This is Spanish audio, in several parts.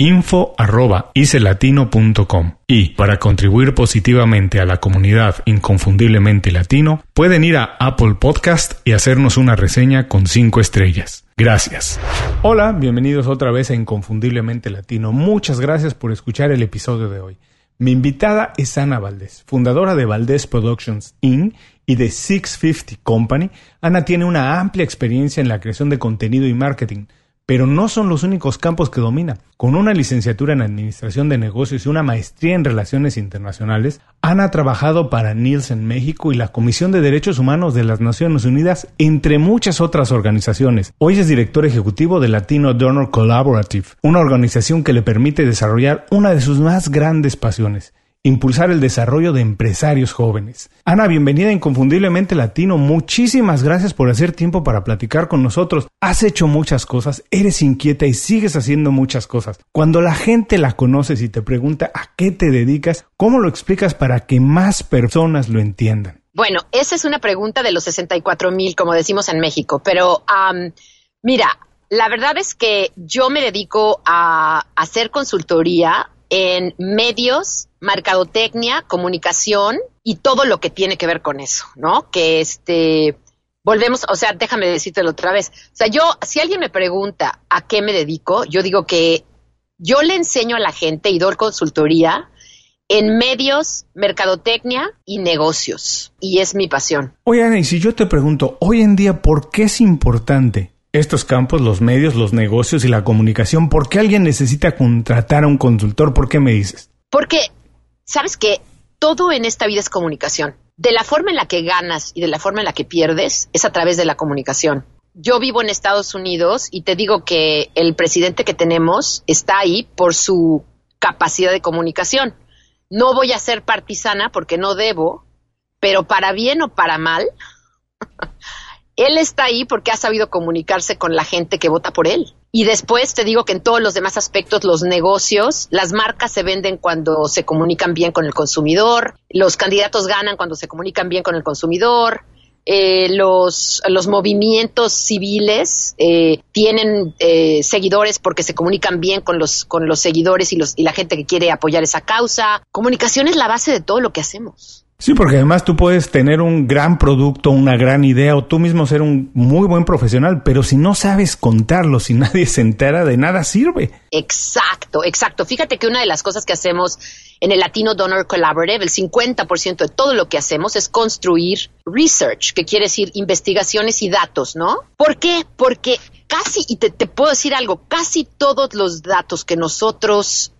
info.icelatino.com y para contribuir positivamente a la comunidad inconfundiblemente latino pueden ir a Apple Podcast y hacernos una reseña con 5 estrellas. Gracias. Hola, bienvenidos otra vez a Inconfundiblemente Latino. Muchas gracias por escuchar el episodio de hoy. Mi invitada es Ana Valdés, fundadora de Valdés Productions Inc. y de 650 Company. Ana tiene una amplia experiencia en la creación de contenido y marketing pero no son los únicos campos que domina. Con una licenciatura en Administración de Negocios y una maestría en Relaciones Internacionales, Ana ha trabajado para Nielsen México y la Comisión de Derechos Humanos de las Naciones Unidas, entre muchas otras organizaciones. Hoy es director ejecutivo de Latino Donor Collaborative, una organización que le permite desarrollar una de sus más grandes pasiones, impulsar el desarrollo de empresarios jóvenes. Ana, bienvenida a Inconfundiblemente Latino. Muchísimas gracias por hacer tiempo para platicar con nosotros. Has hecho muchas cosas, eres inquieta y sigues haciendo muchas cosas. Cuando la gente la conoces y te pregunta a qué te dedicas, ¿cómo lo explicas para que más personas lo entiendan? Bueno, esa es una pregunta de los 64 mil, como decimos en México, pero mira, la verdad es que yo me dedico a hacer consultoría en medios, mercadotecnia, comunicación y todo lo que tiene que ver con eso, ¿no? Que este, volvemos, o sea, déjame decírtelo otra vez. O sea, yo, si alguien me pregunta a qué me dedico, yo digo que yo le enseño a la gente y doy consultoría en medios, mercadotecnia y negocios. Y es mi pasión. Oye, Ana, y si yo te pregunto, hoy en día, ¿por qué es importante estos campos, los medios, los negocios y la comunicación, ¿por qué alguien necesita contratar a un consultor? ¿Por qué me dices? Porque, ¿sabes que Todo en esta vida es comunicación. De la forma en la que ganas y de la forma en la que pierdes es a través de la comunicación. Yo vivo en Estados Unidos y te digo que el presidente que tenemos está ahí por su capacidad de comunicación. No voy a ser partisana porque no debo, pero para bien o para mal, él está ahí porque ha sabido comunicarse con la gente que vota por él. Y después te digo que en todos los demás aspectos, los negocios, las marcas se venden cuando se comunican bien con el consumidor, los candidatos ganan cuando se comunican bien con el consumidor, eh, los, los movimientos civiles eh, tienen eh, seguidores porque se comunican bien con los, con los seguidores y, los, y la gente que quiere apoyar esa causa. Comunicación es la base de todo lo que hacemos. Sí, porque además tú puedes tener un gran producto, una gran idea o tú mismo ser un muy buen profesional, pero si no sabes contarlo, si nadie se entera de nada sirve. Exacto, exacto. Fíjate que una de las cosas que hacemos en el Latino Donor Collaborative, el 50% de todo lo que hacemos es construir research, que quiere decir investigaciones y datos, ¿no? ¿Por qué? Porque casi, y te, te puedo decir algo, casi todos los datos que nosotros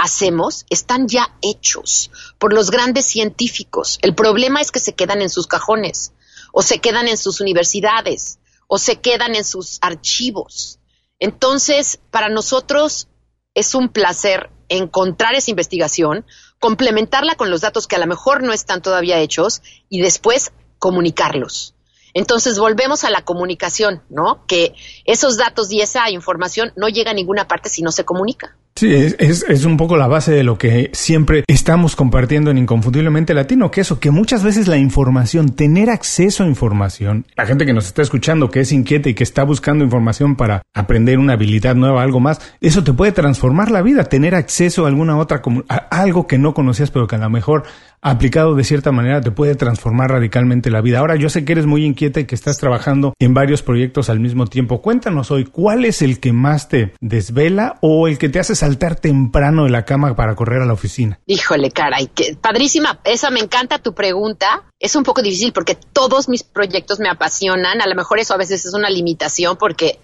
hacemos están ya hechos por los grandes científicos. El problema es que se quedan en sus cajones o se quedan en sus universidades o se quedan en sus archivos. Entonces, para nosotros es un placer encontrar esa investigación, complementarla con los datos que a lo mejor no están todavía hechos y después comunicarlos. Entonces volvemos a la comunicación, ¿no? Que esos datos y esa información no llega a ninguna parte si no se comunica. Sí, es, es, un poco la base de lo que siempre estamos compartiendo en Inconfundiblemente Latino, que eso, que muchas veces la información, tener acceso a información, la gente que nos está escuchando, que es inquieta y que está buscando información para aprender una habilidad nueva, algo más, eso te puede transformar la vida, tener acceso a alguna otra, a algo que no conocías, pero que a lo mejor aplicado de cierta manera te puede transformar radicalmente la vida. Ahora, yo sé que eres muy inquieta y que estás trabajando en varios proyectos al mismo tiempo. Cuéntanos hoy, ¿cuál es el que más te desvela o el que te hace saltar temprano de la cama para correr a la oficina? Híjole, caray, que padrísima. Esa me encanta tu pregunta. Es un poco difícil porque todos mis proyectos me apasionan. A lo mejor eso a veces es una limitación porque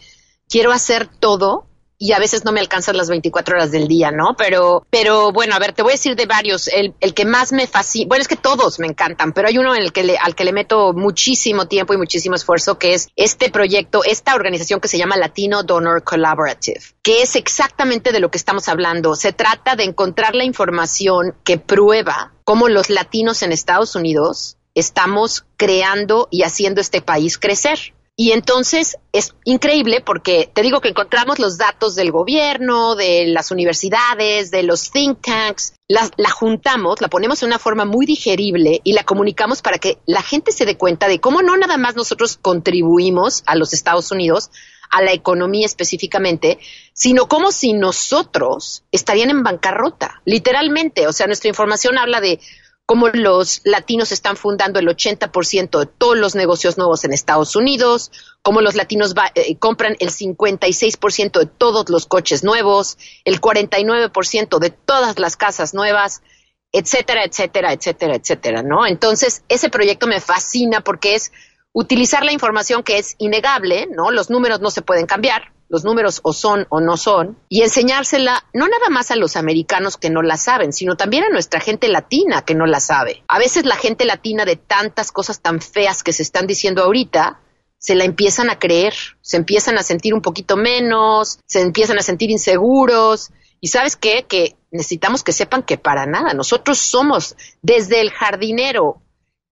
quiero hacer todo y a veces no me alcanzan las 24 horas del día, ¿no? Pero, pero bueno, a ver, te voy a decir de varios. El, el que más me fascina, bueno, es que todos me encantan, pero hay uno en el que le, al que le meto muchísimo tiempo y muchísimo esfuerzo, que es este proyecto, esta organización que se llama Latino Donor Collaborative, que es exactamente de lo que estamos hablando. Se trata de encontrar la información que prueba cómo los latinos en Estados Unidos estamos creando y haciendo este país crecer. Y entonces es increíble porque te digo que encontramos los datos del gobierno, de las universidades, de los think tanks, la, la, juntamos, la ponemos en una forma muy digerible y la comunicamos para que la gente se dé cuenta de cómo no nada más nosotros contribuimos a los Estados Unidos, a la economía específicamente, sino como si nosotros estarían en bancarrota, literalmente. O sea, nuestra información habla de cómo los latinos están fundando el 80% de todos los negocios nuevos en Estados Unidos, cómo los latinos eh, compran el 56% de todos los coches nuevos, el 49% de todas las casas nuevas, etcétera, etcétera, etcétera, etcétera, ¿no? Entonces, ese proyecto me fascina porque es utilizar la información que es innegable, ¿no? Los números no se pueden cambiar, los números o son o no son, y enseñársela no nada más a los americanos que no la saben, sino también a nuestra gente latina que no la sabe. A veces la gente latina de tantas cosas tan feas que se están diciendo ahorita, se la empiezan a creer, se empiezan a sentir un poquito menos, se empiezan a sentir inseguros. Y sabes qué? Que necesitamos que sepan que para nada, nosotros somos desde el jardinero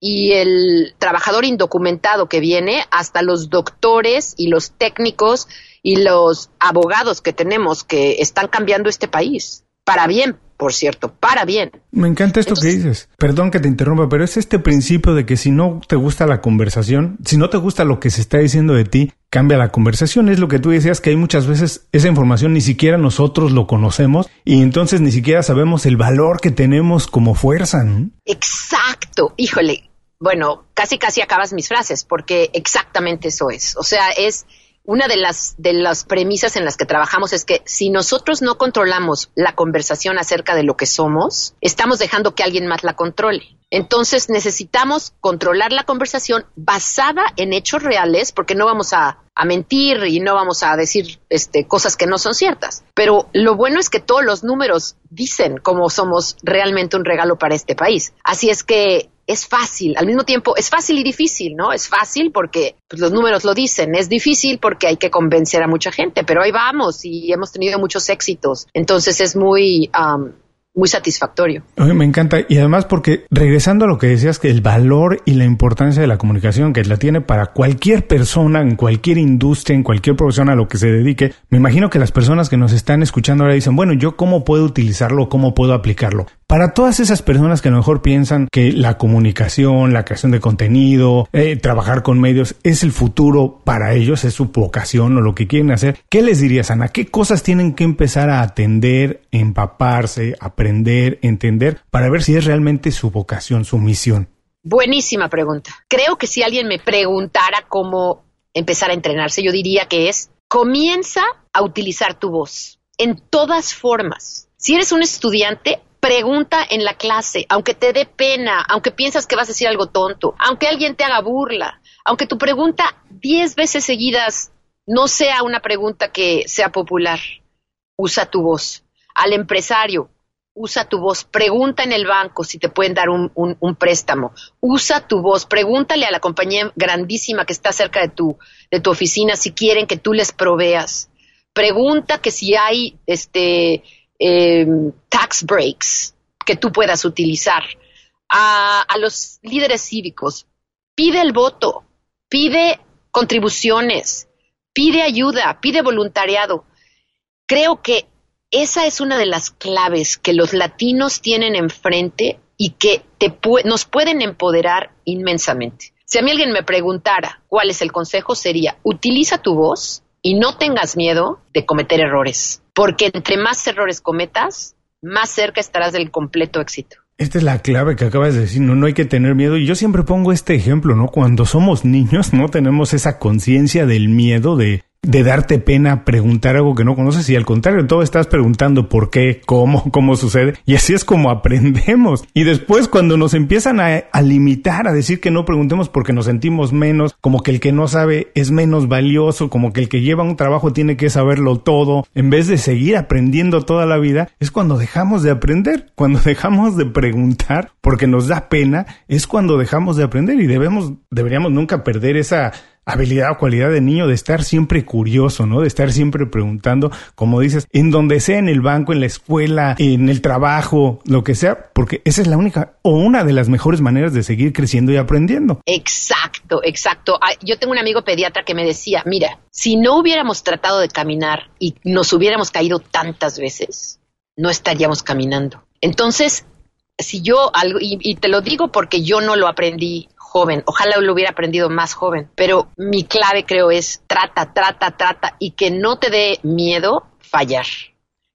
y el trabajador indocumentado que viene hasta los doctores y los técnicos y los abogados que tenemos que están cambiando este país para bien, por cierto, para bien. Me encanta esto que dices. Perdón que te interrumpa, pero es este principio de que si no te gusta la conversación, si no te gusta lo que se está diciendo de ti, cambia la conversación. Es lo que tú decías que hay muchas veces esa información ni siquiera nosotros lo conocemos y entonces ni siquiera sabemos el valor que tenemos como fuerza. Exacto. Híjole. Bueno, casi casi acabas mis frases porque exactamente eso es. O sea, es una de las, de las premisas en las que trabajamos es que si nosotros no controlamos la conversación acerca de lo que somos, estamos dejando que alguien más la controle. Entonces necesitamos controlar la conversación basada en hechos reales, porque no vamos a, a, mentir y no vamos a decir este, cosas que no son ciertas. Pero lo bueno es que todos los números dicen cómo somos realmente un regalo para este país. Así es que es fácil, al mismo tiempo es fácil y difícil, ¿no? Es fácil porque pues, los números lo dicen, es difícil porque hay que convencer a mucha gente, pero ahí vamos y hemos tenido muchos éxitos, entonces es muy... muy satisfactorio. me encanta y además porque regresando a lo que decías que el valor y la importancia de la comunicación que la tiene para cualquier persona en cualquier industria, en cualquier profesión a lo que se dedique, me imagino que las personas que nos están escuchando ahora dicen, bueno, yo cómo puedo utilizarlo, cómo puedo aplicarlo. Para todas esas personas que a lo mejor piensan que la comunicación, la creación de contenido, eh, trabajar con medios es el futuro para ellos, es su vocación o lo que quieren hacer, ¿qué les dirías, Ana? ¿Qué cosas tienen que empezar a atender, empaparse, aprender, entender para ver si es realmente su vocación, su misión? Buenísima pregunta. Creo que si alguien me preguntara cómo empezar a entrenarse, yo diría que es comienza a utilizar tu voz en todas formas. Si eres un estudiante, Pregunta en la clase, aunque te dé pena, aunque piensas que vas a decir algo tonto, aunque alguien te haga burla, aunque tu pregunta diez veces seguidas no sea una pregunta que sea popular, usa tu voz. Al empresario, usa tu voz. Pregunta en el banco si te pueden dar un, préstamo. Usa tu voz. Pregúntale a la compañía grandísima que está cerca de tu, de tu oficina si quieren que tú les proveas. Pregunta que si hay este eh, tax breaks que tú puedas utilizar. A, a los líderes cívicos, pide el voto, pide contribuciones, pide ayuda, pide voluntariado. Creo que esa es una de las claves que los latinos tienen enfrente y que te nos pueden empoderar inmensamente. Si a mí alguien me preguntara cuál es el consejo, sería utiliza tu voz y no tengas miedo de cometer errores, porque entre más errores cometas, más cerca estarás del completo éxito. Esta es la clave que acabas de decir, no, no hay que tener miedo. Y yo siempre pongo este ejemplo, ¿no? Cuando somos niños no tenemos esa conciencia del miedo de de darte pena preguntar algo que no conoces y al contrario, todo estás preguntando por qué, cómo, cómo sucede y así es como aprendemos. Y después cuando nos empiezan a, a, limitar, a decir que no preguntemos porque nos sentimos menos, como que el que no sabe es menos valioso, como que el que lleva un trabajo tiene que saberlo todo, en vez de seguir aprendiendo toda la vida, es cuando dejamos de aprender, cuando dejamos de preguntar porque nos da pena, es cuando dejamos de aprender y debemos, deberíamos nunca perder esa habilidad o cualidad de niño de estar siempre curioso, ¿no? De estar siempre preguntando, como dices, en donde sea, en el banco, en la escuela, en el trabajo, lo que sea, porque esa es la única o una de las mejores maneras de seguir creciendo y aprendiendo. Exacto, exacto. Yo tengo un amigo pediatra que me decía, mira, si no hubiéramos tratado de caminar y nos hubiéramos caído tantas veces, no estaríamos caminando. Entonces, si yo algo, y, y, te lo digo porque yo no lo aprendí joven. Ojalá lo hubiera aprendido más joven. Pero mi clave creo es trata, trata, trata y que no te dé miedo fallar.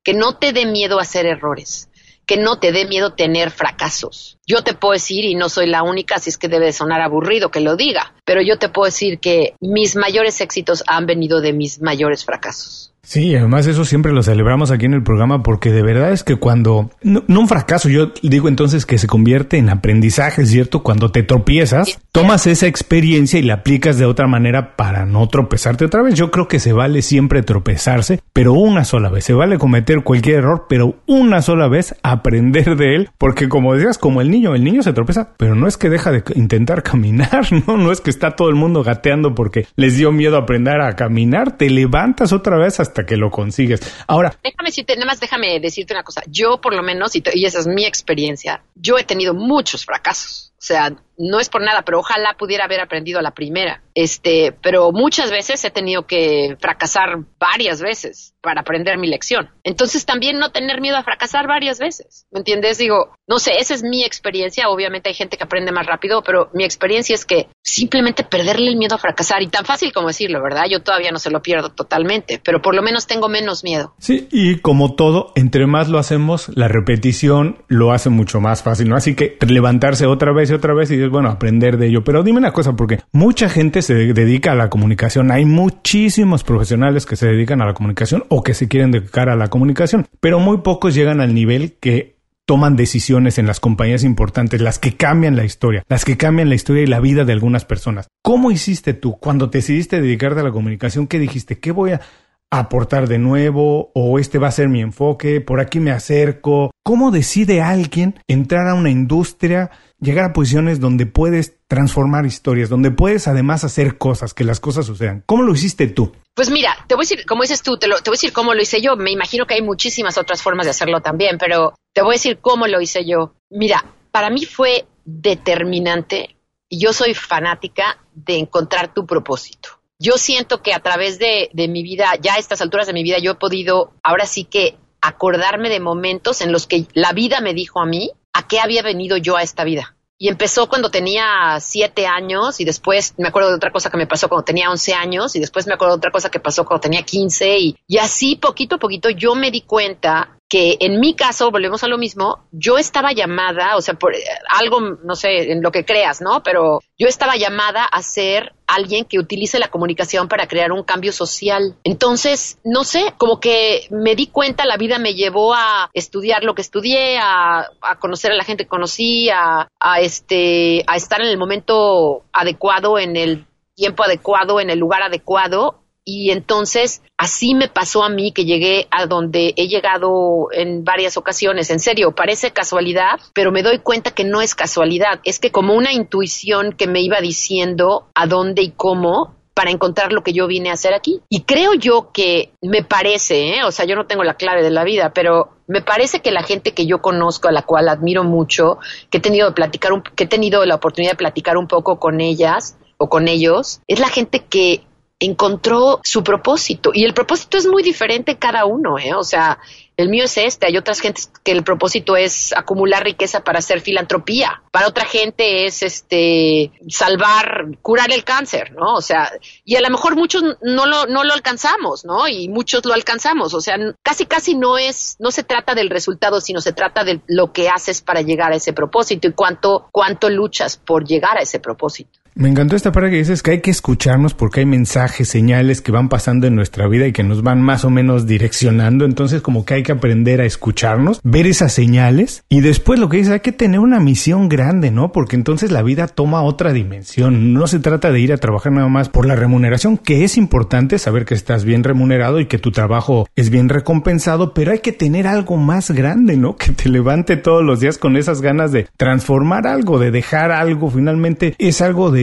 Que no te dé miedo hacer errores que no te dé miedo tener fracasos. Yo te puedo decir, y no soy la única, así es que debe sonar aburrido que lo diga, pero yo te puedo decir que mis mayores éxitos han venido de mis mayores fracasos. Sí, además eso siempre lo celebramos aquí en el programa porque de verdad es que cuando, no, un fracaso, yo digo entonces que se convierte en aprendizaje, ¿cierto? Cuando te tropiezas, tomas esa experiencia y la aplicas de otra manera para no tropezarte otra vez. Yo creo que se vale siempre tropezarse, pero una sola vez. Se vale cometer cualquier error, pero una sola vez aprender de él, porque como decías, como el niño, el niño se tropieza, pero no es que deja de intentar caminar, no, no es que está todo el mundo gateando porque les dio miedo aprender a caminar, te levantas otra vez hasta que lo consigues. Ahora, déjame decirte, nada más déjame decirte una cosa. Yo, por lo menos, y, y esa es mi experiencia, yo he tenido muchos fracasos. O sea, no es por nada, pero ojalá pudiera haber aprendido la primera. Este, pero muchas veces he tenido que fracasar varias veces para aprender mi lección. Entonces también no tener miedo a fracasar varias veces. ¿Me entiendes? Digo, no sé, esa es mi experiencia. Obviamente hay gente que aprende más rápido, pero mi experiencia es que simplemente perderle el miedo a fracasar y tan fácil como decirlo, ¿verdad? Yo todavía no se lo pierdo totalmente, pero por lo menos tengo menos miedo. Sí, y como todo, entre más lo hacemos, la repetición lo hace mucho más fácil, ¿no? Así que levantarse otra vez otra vez y decir, bueno, aprender de ello. Pero dime una cosa, porque mucha gente se dedica a la comunicación. Hay muchísimos profesionales que se dedican a la comunicación o que se quieren dedicar a la comunicación, pero muy pocos llegan al nivel que toman decisiones en las compañías importantes, las que cambian la historia, las que cambian la historia y la vida de algunas personas. ¿Cómo hiciste tú cuando te decidiste dedicarte a la comunicación? ¿Qué dijiste? ¿Qué voy a aportar de nuevo? ¿O este va a ser mi enfoque? ¿Por aquí me acerco? ¿Cómo decide alguien entrar a una industria llegar a posiciones donde puedes transformar historias, donde puedes además hacer cosas, que las cosas sucedan. ¿Cómo lo hiciste tú? Pues mira, te voy a decir, como dices tú, te, lo, voy a decir cómo lo hice yo. Me imagino que hay muchísimas otras formas de hacerlo también, pero te voy a decir cómo lo hice yo. Mira, para mí fue determinante y yo soy fanática de encontrar tu propósito. Yo siento que a través de, de mi vida, ya a estas alturas de mi vida, yo he podido ahora sí que acordarme de momentos en los que la vida me dijo a mí, a qué había venido yo a esta vida. Y empezó cuando tenía siete años y después me acuerdo de otra cosa que me pasó cuando tenía once años y después me acuerdo de otra cosa que pasó cuando tenía quince y, y así poquito a poquito yo me di cuenta que en mi caso, volvemos a lo mismo, yo estaba llamada, o sea, por eh, algo, no sé, en lo que creas, ¿no? Pero yo estaba llamada a ser alguien que utilice la comunicación para crear un cambio social. Entonces, no sé, como que me di cuenta, la vida me llevó a estudiar lo que estudié, a, a conocer a la gente que conocí, a, a, este, a estar en el momento adecuado, en el tiempo adecuado, en el lugar adecuado y entonces así me pasó a mí que llegué a donde he llegado en varias ocasiones. En serio, parece casualidad, pero me doy cuenta que no es casualidad. Es que como una intuición que me iba diciendo a dónde y cómo para encontrar lo que yo vine a hacer aquí. Y creo yo que me parece, ¿eh? o sea, yo no tengo la clave de la vida, pero me parece que la gente que yo conozco, a la cual admiro mucho, que he tenido de platicar que he tenido la oportunidad de platicar un poco con ellas o con ellos, es la gente que encontró su propósito. Y el propósito es muy diferente cada uno, ¿eh? O sea, el mío es este. Hay otras gentes que el propósito es acumular riqueza para hacer filantropía. Para otra gente es este salvar, curar el cáncer, ¿no? O sea, y a lo mejor muchos no lo, no lo alcanzamos, ¿no? Y muchos lo alcanzamos. O sea, casi casi no es, no se trata del resultado, sino se trata de lo que haces para llegar a ese propósito y cuánto, cuánto luchas por llegar a ese propósito. Me encantó esta parte que dices que hay que escucharnos porque hay mensajes, señales que van pasando en nuestra vida y que nos van más o menos direccionando. Entonces como que hay que aprender a escucharnos, ver esas señales y después lo que dices, hay que tener una misión grande, ¿no? Porque entonces la vida toma otra dimensión. No se trata de ir a trabajar nada más por la remuneración, que es importante saber que estás bien remunerado y que tu trabajo es bien recompensado, pero hay que tener algo más grande, ¿no? Que te levante todos los días con esas ganas de transformar algo, de dejar algo. Finalmente es algo de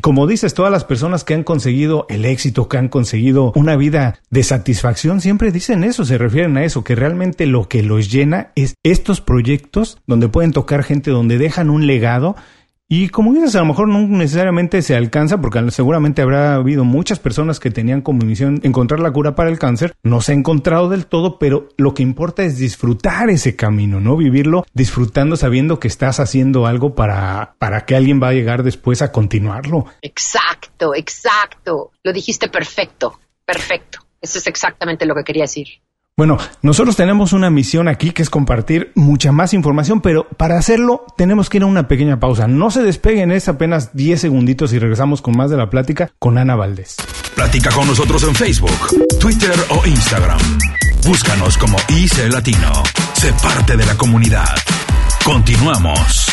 como dices, todas las personas que han conseguido el éxito, que han conseguido una vida de satisfacción, siempre dicen eso, se refieren a eso, que realmente lo que los llena es estos proyectos donde pueden tocar gente, donde dejan un legado y como dices, a lo mejor no necesariamente se alcanza, porque seguramente habrá habido muchas personas que tenían como misión encontrar la cura para el cáncer. No se ha encontrado del todo, pero lo que importa es disfrutar ese camino, ¿no? Vivirlo disfrutando sabiendo que estás haciendo algo para, para que alguien va a llegar después a continuarlo. Exacto, exacto. Lo dijiste perfecto, perfecto. Eso es exactamente lo que quería decir. Bueno, nosotros tenemos una misión aquí que es compartir mucha más información, pero para hacerlo tenemos que ir a una pequeña pausa. No se despeguen, es apenas 10 segunditos y regresamos con más de la plática con Ana Valdés. Platica con nosotros en Facebook, Twitter o Instagram. Búscanos como IC Latino. Sé parte de la comunidad. Continuamos.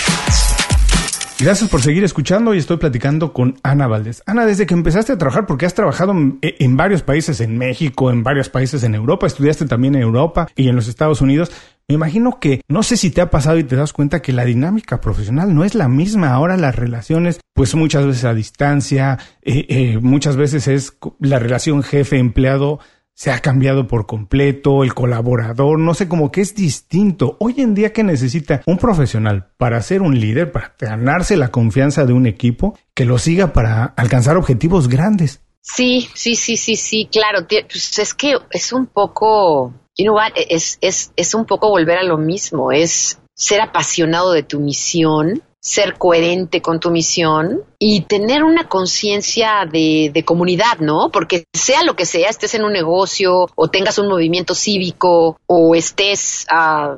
Gracias por seguir escuchando y estoy platicando con Ana Valdés. Ana, desde que empezaste a trabajar, porque has trabajado en, varios países, en México, en varios países en Europa, estudiaste también en Europa y en los Estados Unidos, me imagino que no sé si te ha pasado y te das cuenta que la dinámica profesional no es la misma. Ahora las relaciones, pues muchas veces a distancia, eh, eh, muchas veces es la relación jefe-empleado se ha cambiado por completo, el colaborador, no sé, como que es distinto. Hoy en día que necesita un profesional para ser un líder, para ganarse la confianza de un equipo, que lo siga para alcanzar objetivos grandes. Sí, sí, sí, sí, sí, claro. Pues es que es un poco, you know what, es, es, es un poco volver a lo mismo, es ser apasionado de tu misión ser coherente con tu misión y tener una conciencia de, comunidad, ¿no? Porque sea lo que sea, estés en un negocio o tengas un movimiento cívico o estés, uh,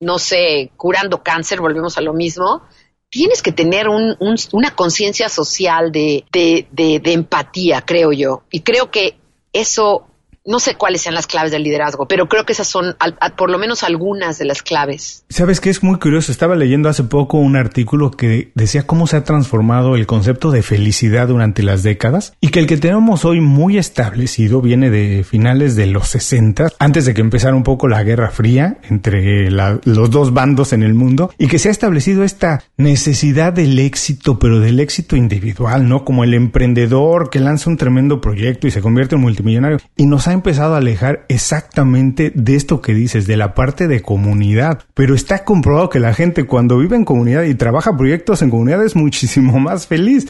no sé, curando cáncer, volvemos a lo mismo, tienes que tener una conciencia social de, de empatía, creo yo. Y creo que eso no sé cuáles sean las claves del liderazgo, pero creo que esas son por lo menos algunas de las claves. Sabes que es muy curioso. Estaba leyendo hace poco un artículo que decía cómo se ha transformado el concepto de felicidad durante las décadas y que el que tenemos hoy muy establecido viene de finales de los 60, antes de que empezara un poco la Guerra Fría entre los dos bandos en el mundo y que se ha establecido esta necesidad del éxito, pero del éxito individual, ¿no? Como el emprendedor que lanza un tremendo proyecto y se convierte en multimillonario y nos ha empezado a alejar exactamente de esto que dices, de la parte de comunidad. Pero está comprobado que la gente cuando vive en comunidad y trabaja proyectos en comunidad es muchísimo más feliz.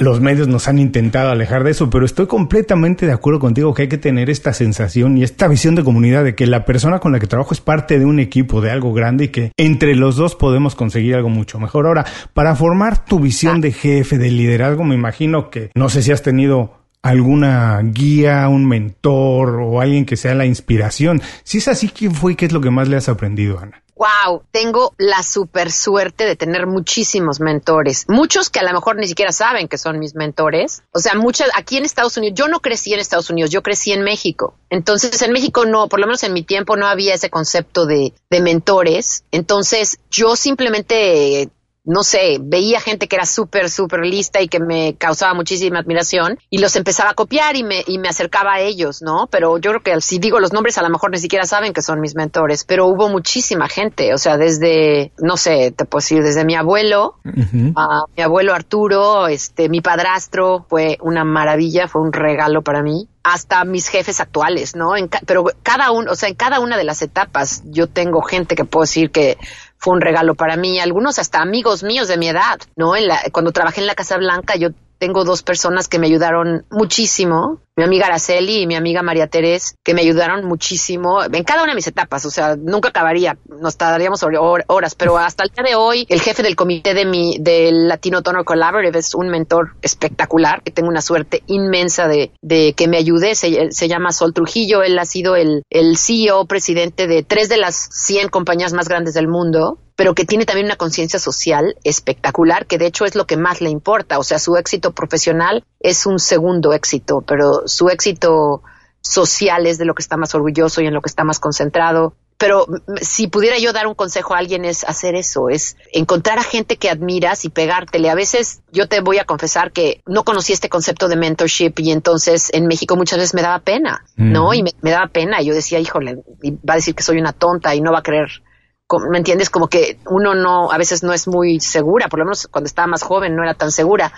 los medios nos han intentado alejar de eso, pero estoy completamente de acuerdo contigo que hay que tener esta sensación y esta visión de comunidad de que la persona con la que trabajo es parte de un equipo, de algo grande y que entre los dos podemos conseguir algo mucho mejor. Ahora, para formar tu visión de jefe, de liderazgo, me imagino que no sé si has tenido alguna guía, un mentor o alguien que sea la inspiración. Si es así, ¿quién fue y qué es lo que más le has aprendido, Ana? Wow, tengo la super suerte de tener muchísimos mentores, muchos que a lo mejor ni siquiera saben que son mis mentores. O sea, muchas aquí en Estados Unidos, yo no crecí en Estados Unidos, yo crecí en México. Entonces, en México no, por lo menos en mi tiempo no había ese concepto de, de mentores. Entonces, yo simplemente no sé, veía gente que era súper, súper lista y que me causaba muchísima admiración y los empezaba a copiar y me, y me acercaba a ellos, ¿no? Pero yo creo que si digo los nombres a lo mejor ni siquiera saben que son mis mentores, pero hubo muchísima gente, o sea, desde, no sé, te puedo decir, desde mi abuelo, a mi abuelo Arturo, este, mi padrastro fue una maravilla, fue un regalo para mí hasta mis jefes actuales, ¿no? pero cada uno, o sea, en cada una de las etapas yo tengo gente que puedo decir que fue un regalo para mí, algunos hasta amigos míos de mi edad, ¿no? En la, cuando trabajé en la Casa Blanca yo tengo dos personas que me ayudaron muchísimo, mi amiga Araceli y mi amiga María Terés, que me ayudaron muchísimo en cada una de mis etapas, o sea, nunca acabaría, nos tardaríamos horas, pero hasta el día de hoy, el jefe del comité de mi, del Latino Donor Collaborative es un mentor espectacular, que tengo una suerte inmensa de, que me ayude, se, se, llama Sol Trujillo, él ha sido el, el CEO, presidente de tres de las 100 compañías más grandes del mundo, pero que tiene también una conciencia social espectacular, que de hecho es lo que más le importa. O sea, su éxito profesional es un segundo éxito, pero su éxito social es de lo que está más orgulloso y en lo que está más concentrado. Pero si pudiera yo dar un consejo a alguien es hacer eso, es encontrar a gente que admiras y pegártele. A veces yo te voy a confesar que no conocí este concepto de mentorship y entonces en México muchas veces me daba pena, ¿no? Y me, me, daba pena y yo decía, híjole, va a decir que soy una tonta y no va a querer ¿me entiendes? Como que uno no, a veces no es muy segura, por lo menos cuando estaba más joven no era tan segura.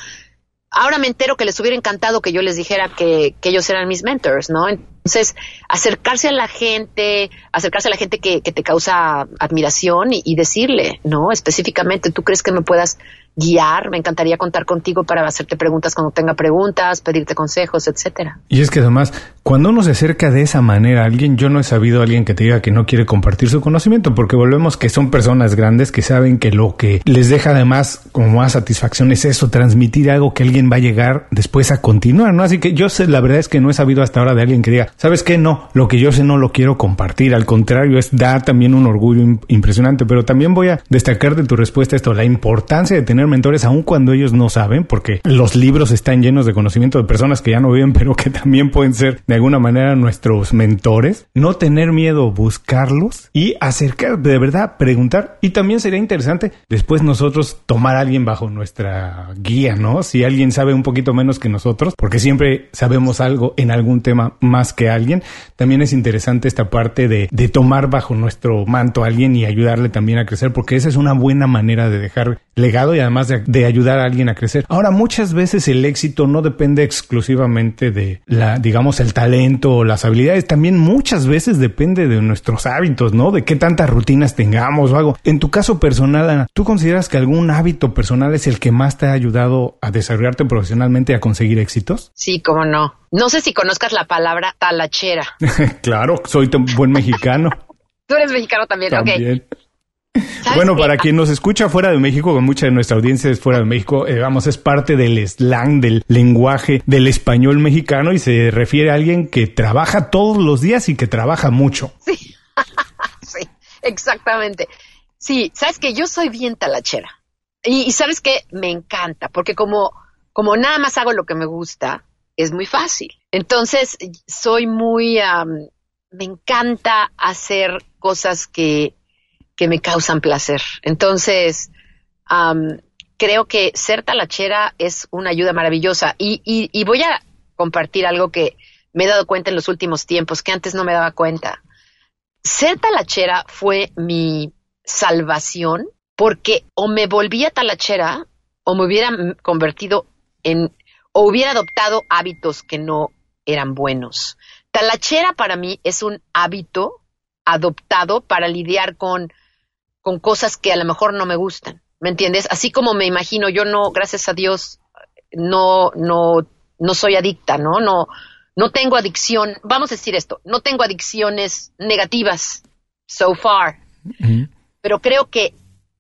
Ahora me entero que les hubiera encantado que yo les dijera que, que ellos eran mis mentors, ¿no? Entonces, acercarse a la gente, acercarse a la gente que, que te causa admiración y, y, decirle, ¿no? Específicamente, ¿tú crees que me puedas guiar? Me encantaría contar contigo para hacerte preguntas cuando tenga preguntas, pedirte consejos, etcétera. Y es que además, cuando uno se acerca de esa manera a alguien, yo no he sabido a alguien que te diga que no quiere compartir su conocimiento, porque volvemos que son personas grandes que saben que lo que les deja además como más satisfacción es eso, transmitir algo que alguien va a llegar después a continuar, ¿no? Así que yo sé, la verdad es que no he sabido hasta ahora de alguien que diga, ¿sabes qué? No, lo que yo sé no lo quiero compartir, al contrario, es da también un orgullo impresionante, pero también voy a destacar de tu respuesta esto, la importancia de tener mentores aun cuando ellos no saben, porque los libros están llenos de conocimiento de personas que ya no viven, pero que también pueden ser de alguna manera nuestros mentores, no tener miedo, buscarlos y acercar, de verdad, preguntar. Y también sería interesante después nosotros tomar a alguien bajo nuestra guía, ¿no? Si alguien sabe un poquito menos que nosotros, porque siempre sabemos algo en algún tema más que alguien, también es interesante esta parte de, de tomar bajo nuestro manto a alguien y ayudarle también a crecer, porque esa es una buena manera de dejar legado y además de, de ayudar a alguien a crecer. Ahora, muchas veces el éxito no depende exclusivamente de la, digamos, el talento o las habilidades, también muchas veces depende de nuestros hábitos, ¿no? De qué tantas rutinas tengamos o algo. En tu caso personal, Ana, ¿tú consideras que algún hábito personal es el que más te ha ayudado a desarrollarte profesionalmente y a conseguir éxitos? Sí, cómo no. No sé si conozcas la palabra talachera. claro, soy buen mexicano. Tú eres mexicano también, también. ok. Bueno, para quien nos escucha fuera de México, con mucha de nuestra audiencia es fuera de México, eh, vamos, es parte del slang, del lenguaje del español mexicano y se refiere a alguien que trabaja todos los días y que trabaja mucho. Sí, sí exactamente. Sí, sabes que yo soy bien talachera. Y, sabes que me encanta, porque como, como nada más hago lo que me gusta, es muy fácil. Entonces, soy muy, me encanta hacer cosas que, que me causan placer. Entonces, creo que ser talachera es una ayuda maravillosa. Y, y, voy a compartir algo que me he dado cuenta en los últimos tiempos, que antes no me daba cuenta. Ser talachera fue mi salvación porque o me volvía talachera o me hubiera convertido en, o hubiera adoptado hábitos que no eran buenos. Talachera para mí es un hábito adoptado para lidiar con con cosas que a lo mejor no me gustan, ¿me entiendes? Así como me imagino, yo no, gracias a Dios, no, no, no soy adicta, ¿no? No, no tengo adicción, vamos a decir esto, no tengo adicciones negativas so far, pero creo que,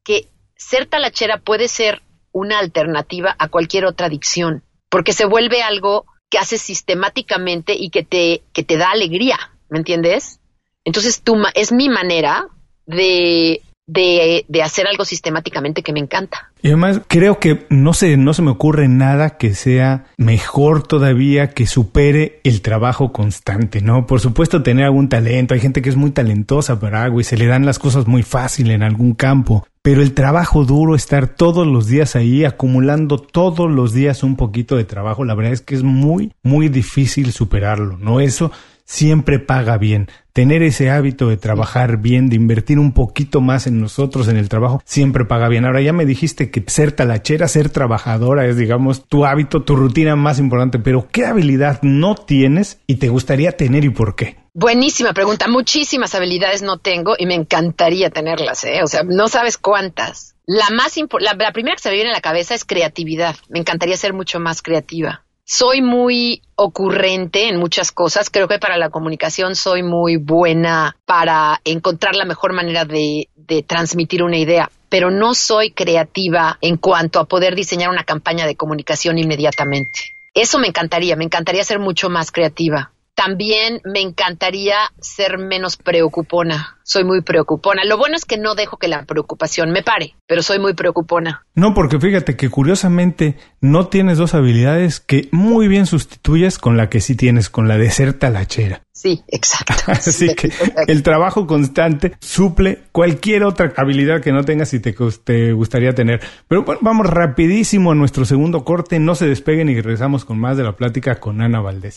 que ser talachera puede ser una alternativa a cualquier otra adicción, porque se vuelve algo que haces sistemáticamente y que te, que te da alegría, ¿me entiendes? Entonces tú, es mi manera de de, de, hacer algo sistemáticamente que me encanta. Y además creo que no se, no se me ocurre nada que sea mejor todavía que supere el trabajo constante, ¿no? Por supuesto tener algún talento, hay gente que es muy talentosa para algo y se le dan las cosas muy fácil en algún campo, pero el trabajo duro, estar todos los días ahí, acumulando todos los días un poquito de trabajo, la verdad es que es muy, muy difícil superarlo, ¿no? Eso siempre paga bien. Tener ese hábito de trabajar bien, de invertir un poquito más en nosotros, en el trabajo, siempre paga bien. Ahora ya me dijiste que ser talachera, ser trabajadora es, digamos, tu hábito, tu rutina más importante, pero ¿qué habilidad no tienes y te gustaría tener y por qué? Buenísima pregunta. Muchísimas habilidades no tengo y me encantaría tenerlas, ¿eh? O sea, no sabes cuántas. La más la, la primera que se me viene a la cabeza es creatividad. Me encantaría ser mucho más creativa. Soy muy ocurrente en muchas cosas. Creo que para la comunicación soy muy buena para encontrar la mejor manera de, de, transmitir una idea, pero no soy creativa en cuanto a poder diseñar una campaña de comunicación inmediatamente. Eso me encantaría, me encantaría ser mucho más creativa. También me encantaría ser menos preocupona. Soy muy preocupona. Lo bueno es que no dejo que la preocupación me pare, pero soy muy preocupona. No, porque fíjate que curiosamente no tienes dos habilidades que muy bien sustituyes con la que sí tienes, con la de ser talachera. Sí, exacto. Así que el trabajo constante suple cualquier otra habilidad que no tengas y te, te gustaría tener. Pero bueno, vamos rapidísimo a nuestro segundo corte. No se despeguen y regresamos con más de la plática con Ana Valdés.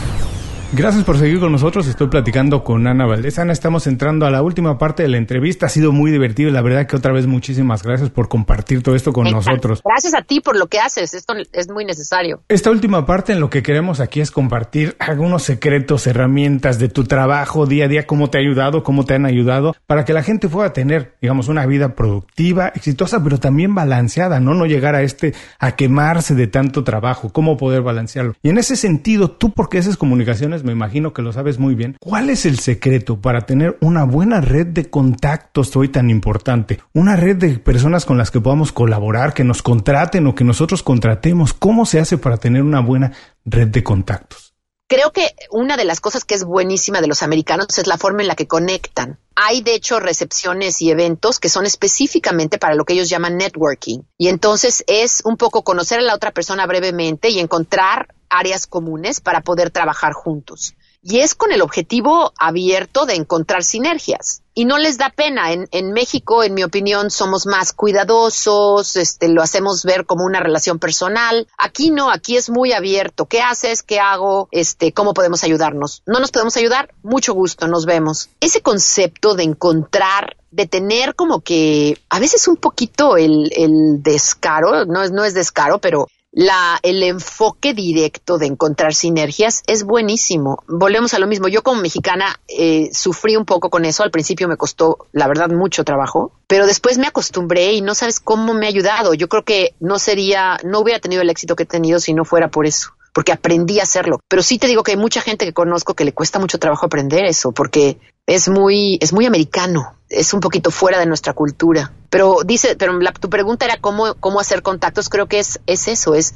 Gracias por seguir con nosotros. Estoy platicando con Ana Valdés. Ana, estamos entrando a la última parte de la entrevista. Ha sido muy divertido y la verdad que otra vez muchísimas gracias por compartir todo esto con nosotros. Gracias a ti por lo que haces. Esto es muy necesario. Esta última parte en lo que queremos aquí es compartir algunos secretos, herramientas de tu trabajo día a día, cómo te ha ayudado, cómo te han ayudado, para que la gente pueda tener, digamos, una vida productiva, exitosa, pero también balanceada, ¿no? No llegar a este, a quemarse de tanto trabajo, cómo poder balancearlo. Y en ese sentido, tú, porque haces comunicaciones, me imagino que lo sabes muy bien. ¿Cuál es el secreto para tener una buena red de contactos hoy tan importante? Una red de personas con las que podamos colaborar, que nos contraten o que nosotros contratemos. ¿Cómo se hace para tener una buena red de contactos? Creo que una de las cosas que es buenísima de los americanos es la forma en la que conectan. Hay de hecho recepciones y eventos que son específicamente para lo que ellos llaman networking. Y entonces es un poco conocer a la otra persona brevemente y encontrar áreas comunes para poder trabajar juntos. Y es con el objetivo abierto de encontrar sinergias. Y no les da pena. En, México, en mi opinión, somos más cuidadosos, este, lo hacemos ver como una relación personal. Aquí no, aquí es muy abierto. ¿Qué haces? ¿Qué hago? Este, ¿cómo podemos ayudarnos? ¿No nos podemos ayudar? Mucho gusto, nos vemos. Ese concepto de encontrar de tener como que a veces un poquito el, el descaro, no es, no es descaro, pero la, el enfoque directo de encontrar sinergias es buenísimo. Volvemos a lo mismo. Yo como mexicana eh, sufrí un poco con eso. Al principio me costó, la verdad, mucho trabajo, pero después me acostumbré y no sabes cómo me ha ayudado. Yo creo que no sería, no hubiera tenido el éxito que he tenido si no fuera por eso porque aprendí a hacerlo. Pero sí te digo que hay mucha gente que conozco que le cuesta mucho trabajo aprender eso, porque es muy, es muy americano, es un poquito fuera de nuestra cultura. Pero dice, pero tu pregunta era cómo, cómo hacer contactos, creo que es, es eso, es,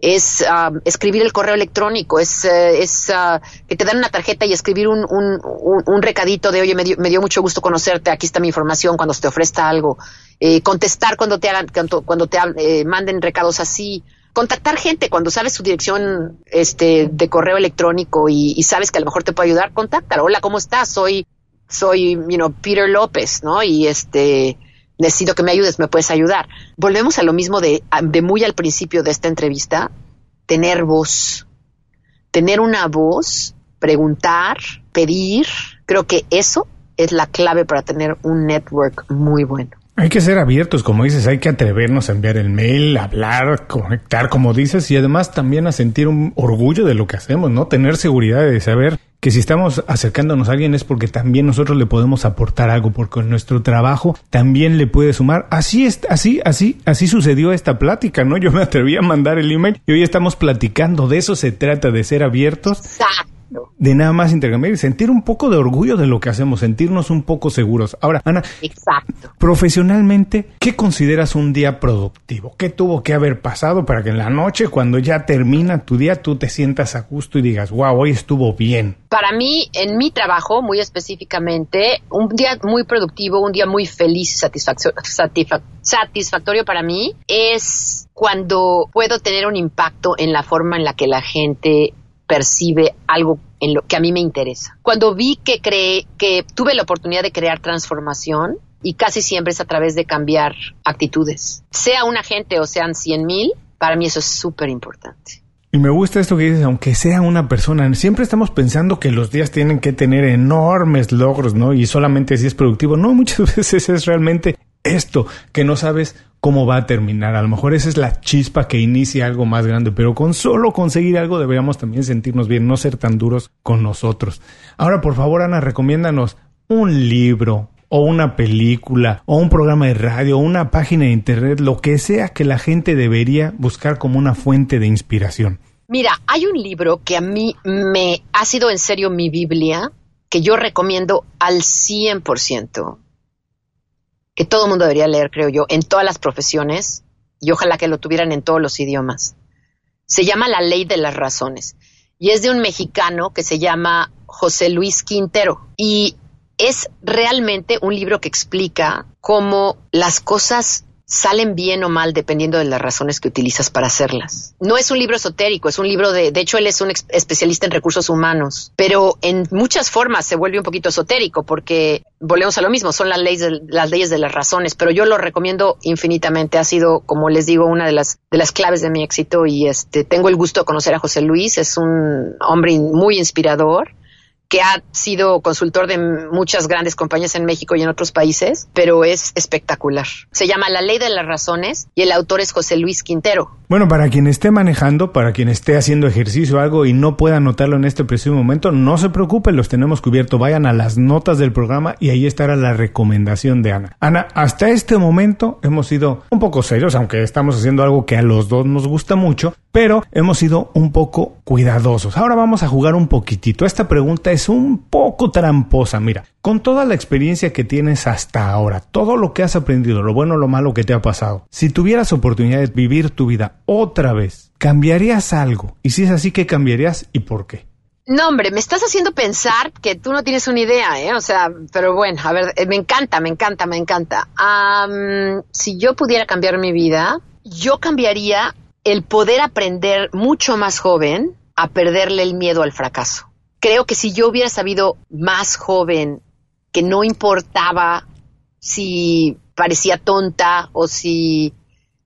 es uh, escribir el correo electrónico, es, uh, es uh, que te dan una tarjeta y escribir un, un, un, un recadito de, oye, me dio, me dio, mucho gusto conocerte, aquí está mi información cuando se te ofrezca algo, eh, contestar cuando te hagan, cuando, cuando te eh, manden recados así, contactar gente cuando sabes su dirección este de correo electrónico y, sabes que a lo mejor te puede ayudar, contáctalo. Hola, ¿cómo estás? Soy soy, you know, Peter López, ¿no? Y este necesito que me ayudes, me puedes ayudar. Volvemos a lo mismo de, de muy al principio de esta entrevista, tener voz. Tener una voz, preguntar, pedir, creo que eso es la clave para tener un network muy bueno. Hay que ser abiertos, como dices, hay que atrevernos a enviar el mail, hablar, conectar, como dices, y además también a sentir un orgullo de lo que hacemos, ¿no? Tener seguridad de saber que si estamos acercándonos a alguien es porque también nosotros le podemos aportar algo, porque nuestro trabajo también le puede sumar. Así es, así, así, así sucedió esta plática, ¿no? Yo me atreví a mandar el email y hoy estamos platicando. De eso se trata, de ser abiertos. De nada más intercambiar y sentir un poco de orgullo de lo que hacemos, sentirnos un poco seguros. Ahora, Ana, Exacto. profesionalmente, ¿qué consideras un día productivo? ¿Qué tuvo que haber pasado para que en la noche, cuando ya termina tu día, tú te sientas a gusto y digas, wow, hoy estuvo bien? Para mí, en mi trabajo, muy específicamente, un día muy productivo, un día muy feliz y satisfactorio para mí es cuando puedo tener un impacto en la forma en la que la gente percibe algo en lo que a mí me interesa. Cuando vi que creé, que tuve la oportunidad de crear transformación, y casi siempre es a través de cambiar actitudes. Sea un agente o sean cien mil, para mí eso es súper importante. Y me gusta esto que dices, aunque sea una persona, siempre estamos pensando que los días tienen que tener enormes logros, ¿no? Y solamente si es productivo. No, muchas veces es realmente esto, que no sabes cómo va a terminar. A lo mejor esa es la chispa que inicia algo más grande, pero con solo conseguir algo deberíamos también sentirnos bien, no ser tan duros con nosotros. Ahora, por favor, Ana, recomiéndanos un libro, o una película, o un programa de radio, o una página de internet, lo que sea que la gente debería buscar como una fuente de inspiración. Mira, hay un libro que a mí me ha sido en serio mi Biblia, que yo recomiendo al 100%, que todo el mundo debería leer, creo yo, en todas las profesiones, y ojalá que lo tuvieran en todos los idiomas. Se llama La Ley de las Razones, y es de un mexicano que se llama José Luis Quintero. Y es realmente un libro que explica cómo las cosas salen bien o mal dependiendo de las razones que utilizas para hacerlas. No es un libro esotérico, es un libro de, de hecho él es un especialista en recursos humanos, pero en muchas formas se vuelve un poquito esotérico porque volvemos a lo mismo, son las leyes de, las leyes de las razones, pero yo lo recomiendo infinitamente, ha sido como les digo una de las de las claves de mi éxito y este tengo el gusto de conocer a José Luis, es un hombre muy inspirador que ha sido consultor de muchas grandes compañías en México y en otros países, pero es espectacular. Se llama La Ley de las Razones y el autor es José Luis Quintero. Bueno, para quien esté manejando, para quien esté haciendo ejercicio o algo y no pueda anotarlo en este preciso momento, no se preocupen, los tenemos cubierto. Vayan a las notas del programa y ahí estará la recomendación de Ana. Ana, hasta este momento hemos sido un poco serios, aunque estamos haciendo algo que a los dos nos gusta mucho, pero hemos sido un poco cuidadosos. Ahora vamos a jugar un poquitito. Esta pregunta es un poco tramposa. Mira, con toda la experiencia que tienes hasta ahora, todo lo que has aprendido, lo bueno o lo malo que te ha pasado, si tuvieras oportunidad de vivir tu vida otra vez, ¿cambiarías algo? Y si es así, ¿qué cambiarías y por qué? No, hombre, me estás haciendo pensar que tú no tienes una idea, ¿eh? O sea, pero bueno, a ver, eh, me encanta, me encanta, me encanta. si yo pudiera cambiar mi vida, yo cambiaría el poder aprender mucho más joven a perderle el miedo al fracaso. Creo que si yo hubiera sabido más joven que no importaba si parecía tonta o si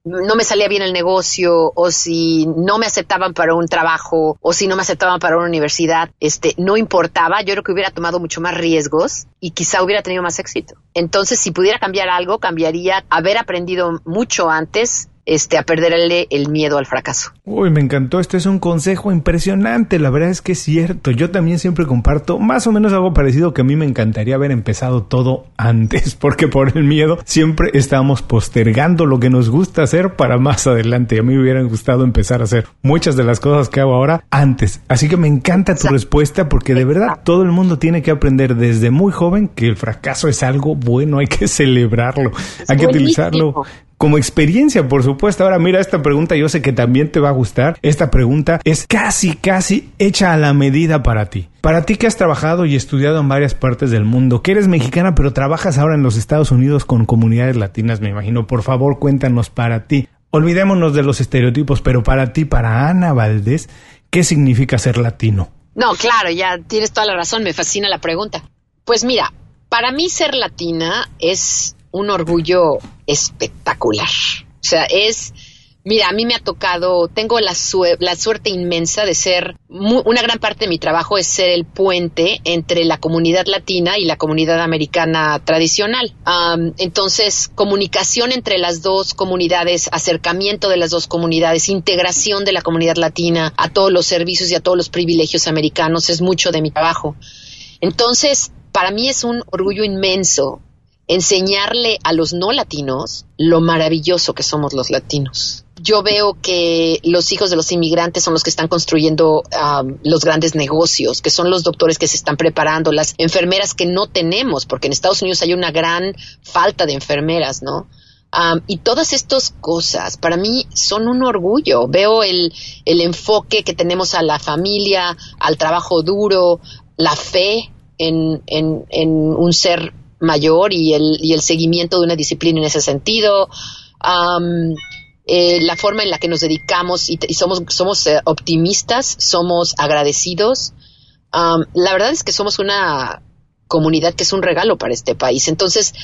no me salía bien el negocio o si no me aceptaban para un trabajo o si no me aceptaban para una universidad, este, no importaba, yo creo que hubiera tomado mucho más riesgos y quizá hubiera tenido más éxito. Entonces, si pudiera cambiar algo, cambiaría haber aprendido mucho antes este, a perderle el miedo al fracaso. Uy, me encantó. Este es un consejo impresionante. La verdad es que es cierto. Yo también siempre comparto más o menos algo parecido que a mí me encantaría haber empezado todo antes, porque por el miedo siempre estamos postergando lo que nos gusta hacer para más adelante. A mí me hubiera gustado empezar a hacer muchas de las cosas que hago ahora antes. Así que me encanta tu respuesta porque de verdad todo el mundo tiene que aprender desde muy joven que el fracaso es algo bueno, hay que celebrarlo, hay que utilizarlo como experiencia, por supuesto. Ahora mira esta pregunta, yo sé que también te va a gustar. Esta pregunta es casi, casi hecha a la medida para ti. Para ti que has trabajado y estudiado en varias partes del mundo, que eres mexicana pero trabajas ahora en los Estados Unidos con comunidades latinas, me imagino. Por favor, cuéntanos para ti. Olvidémonos de los estereotipos, pero para ti, para Ana Valdés, ¿qué significa ser latino? No, claro, ya tienes toda la razón, me fascina la pregunta. Pues mira, para mí ser latina es un orgullo espectacular. O sea, es, mira, a mí me ha tocado, tengo la, la suerte inmensa de ser, una gran parte de mi trabajo es ser el puente entre la comunidad latina y la comunidad americana tradicional. entonces, comunicación entre las dos comunidades, acercamiento de las dos comunidades, integración de la comunidad latina a todos los servicios y a todos los privilegios americanos es mucho de mi trabajo. Entonces, para mí es un orgullo inmenso enseñarle a los no latinos lo maravilloso que somos los latinos. Yo veo que los hijos de los inmigrantes son los que están construyendo um, los grandes negocios, que son los doctores que se están preparando, las enfermeras que no tenemos, porque en Estados Unidos hay una gran falta de enfermeras, ¿no? Um, y todas estas cosas para mí son un orgullo. Veo el, el enfoque que tenemos a la familia, al trabajo duro, la fe en, en, en un ser mayor y el, y el seguimiento de una disciplina en ese sentido. Eh, la forma en la que nos dedicamos y, somos, somos eh, optimistas, somos agradecidos. la verdad es que somos una comunidad que es un regalo para este país. Entonces,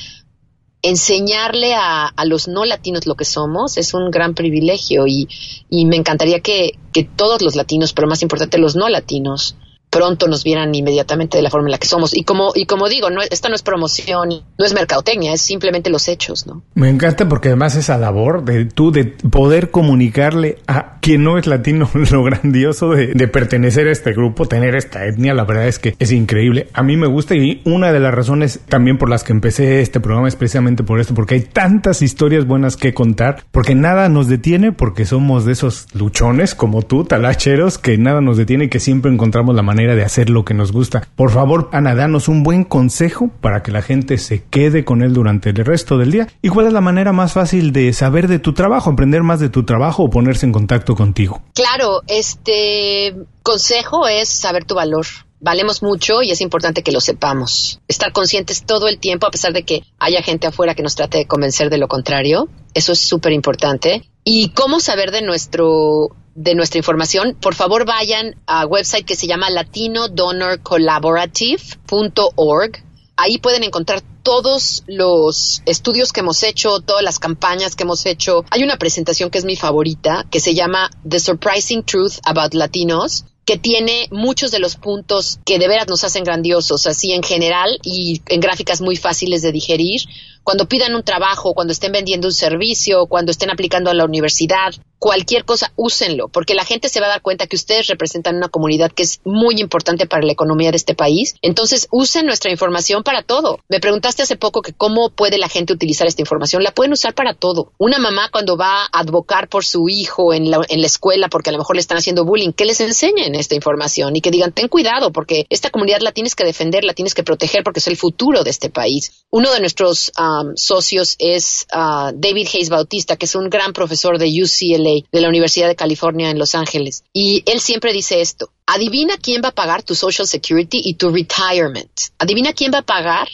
enseñarle a, a, los no latinos lo que somos es un gran privilegio y, y me encantaría que, que, todos los latinos, pero más importante los no latinos, pronto nos vieran inmediatamente de la forma en la que somos. Y como, y como digo, no, esta no es promoción, no es mercadotecnia, es simplemente los hechos, ¿no? Me encanta porque además esa labor de tú de poder comunicarle a quien no es latino lo grandioso de, de, pertenecer a este grupo, tener esta etnia, la verdad es que es increíble. A mí me gusta y una de las razones también por las que empecé este programa es precisamente por esto, porque hay tantas historias buenas que contar, porque nada nos detiene, porque somos de esos luchones como tú, talacheros, que nada nos detiene y que siempre encontramos la manera de hacer lo que nos gusta. Por favor, Ana, danos un buen consejo para que la gente se quede con él durante el resto del día. ¿Y cuál es la manera más fácil de saber de tu trabajo, aprender más de tu trabajo o ponerse en contacto contigo? Claro, este consejo es saber tu valor valemos mucho y es importante que lo sepamos. Estar conscientes todo el tiempo, a pesar de que haya gente afuera que nos trate de convencer de lo contrario. Eso es súper importante. Y cómo saber de nuestro de nuestra información, por favor vayan a website que se llama latinodonorcollaborative.org. Ahí pueden encontrar todos los estudios que hemos hecho, todas las campañas que hemos hecho. Hay una presentación que es mi favorita, que se llama The Surprising Truth About Latinos, que tiene muchos de los puntos que de veras nos hacen grandiosos, así en general y en gráficas muy fáciles de digerir. Cuando pidan un trabajo, cuando estén vendiendo un servicio, cuando estén aplicando a la universidad, cualquier cosa, úsenlo, porque la gente se va a dar cuenta que ustedes representan una comunidad que es muy importante para la economía de este país. Entonces, usen nuestra información para todo. Me preguntaste hace poco que cómo puede la gente utilizar esta información. La pueden usar para todo. Una mamá cuando va a advocar por su hijo en la, en la escuela porque a lo mejor le están haciendo bullying, que les enseñen esta información y que digan, ten cuidado porque esta comunidad la tienes que defender, la tienes que proteger porque es el futuro de este país. Uno de nuestros um, socios es uh, David Hayes Bautista, que es un gran profesor de UCLA de la Universidad de California en Los Ángeles. Y él siempre dice esto, adivina quién va a pagar tu Social Security y tu retirement. Adivina quién va a pagar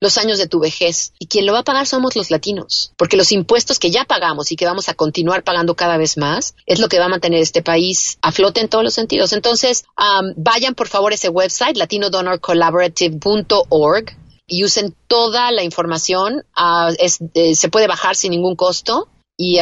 los años de tu vejez. Y quien lo va a pagar somos los latinos, porque los impuestos que ya pagamos y que vamos a continuar pagando cada vez más es lo que va a mantener este país a flote en todos los sentidos. Entonces, vayan por favor a ese website, latinodonorcollaborative.org y usen toda la información. Ah, eh, se puede bajar sin ningún costo y,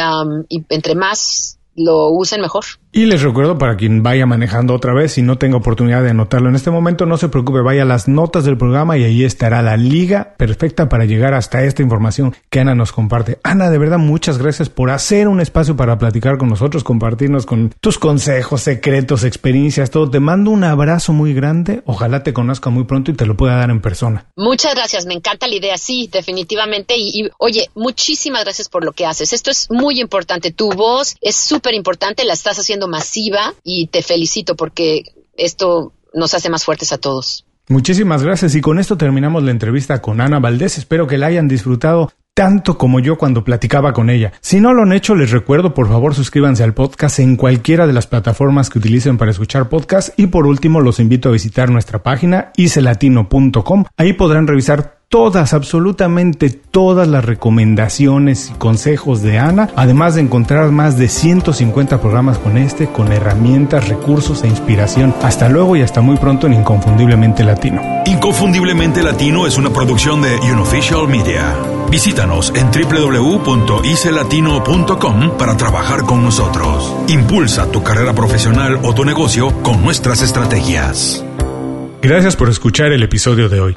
y entre más lo usen mejor. Y les recuerdo para quien vaya manejando otra vez y no tenga oportunidad de anotarlo en este momento, no se preocupe, vaya a las notas del programa y ahí estará la liga perfecta para llegar hasta esta información que Ana nos comparte. Ana, de verdad, muchas gracias por hacer un espacio para platicar con nosotros, compartirnos con tus consejos, secretos, experiencias, todo. Te mando un abrazo muy grande. Ojalá te conozca muy pronto y te lo pueda dar en persona. Muchas gracias, me encanta la idea, sí, definitivamente. Y, y oye, muchísimas gracias por lo que haces. Esto es muy importante. Tu voz es súper importante, la estás haciendo masiva y te felicito porque esto nos hace más fuertes a todos. Muchísimas gracias y con esto terminamos la entrevista con Ana Valdés. Espero que la hayan disfrutado tanto como yo cuando platicaba con ella. Si no lo han hecho, les recuerdo, por favor, suscríbanse al podcast en cualquiera de las plataformas que utilicen para escuchar podcast y por último los invito a visitar nuestra página iselatino.com. Ahí podrán revisar todas, absolutamente todas las recomendaciones y consejos de Ana, además de encontrar más de 150 programas con este, con herramientas, recursos e inspiración. Hasta luego y hasta muy pronto en Inconfundiblemente Latino. Inconfundiblemente Latino es una producción de Unofficial Media. Visítanos en www.icelatino.com para trabajar con nosotros. Impulsa tu carrera profesional o tu negocio con nuestras estrategias. Gracias por escuchar el episodio de hoy.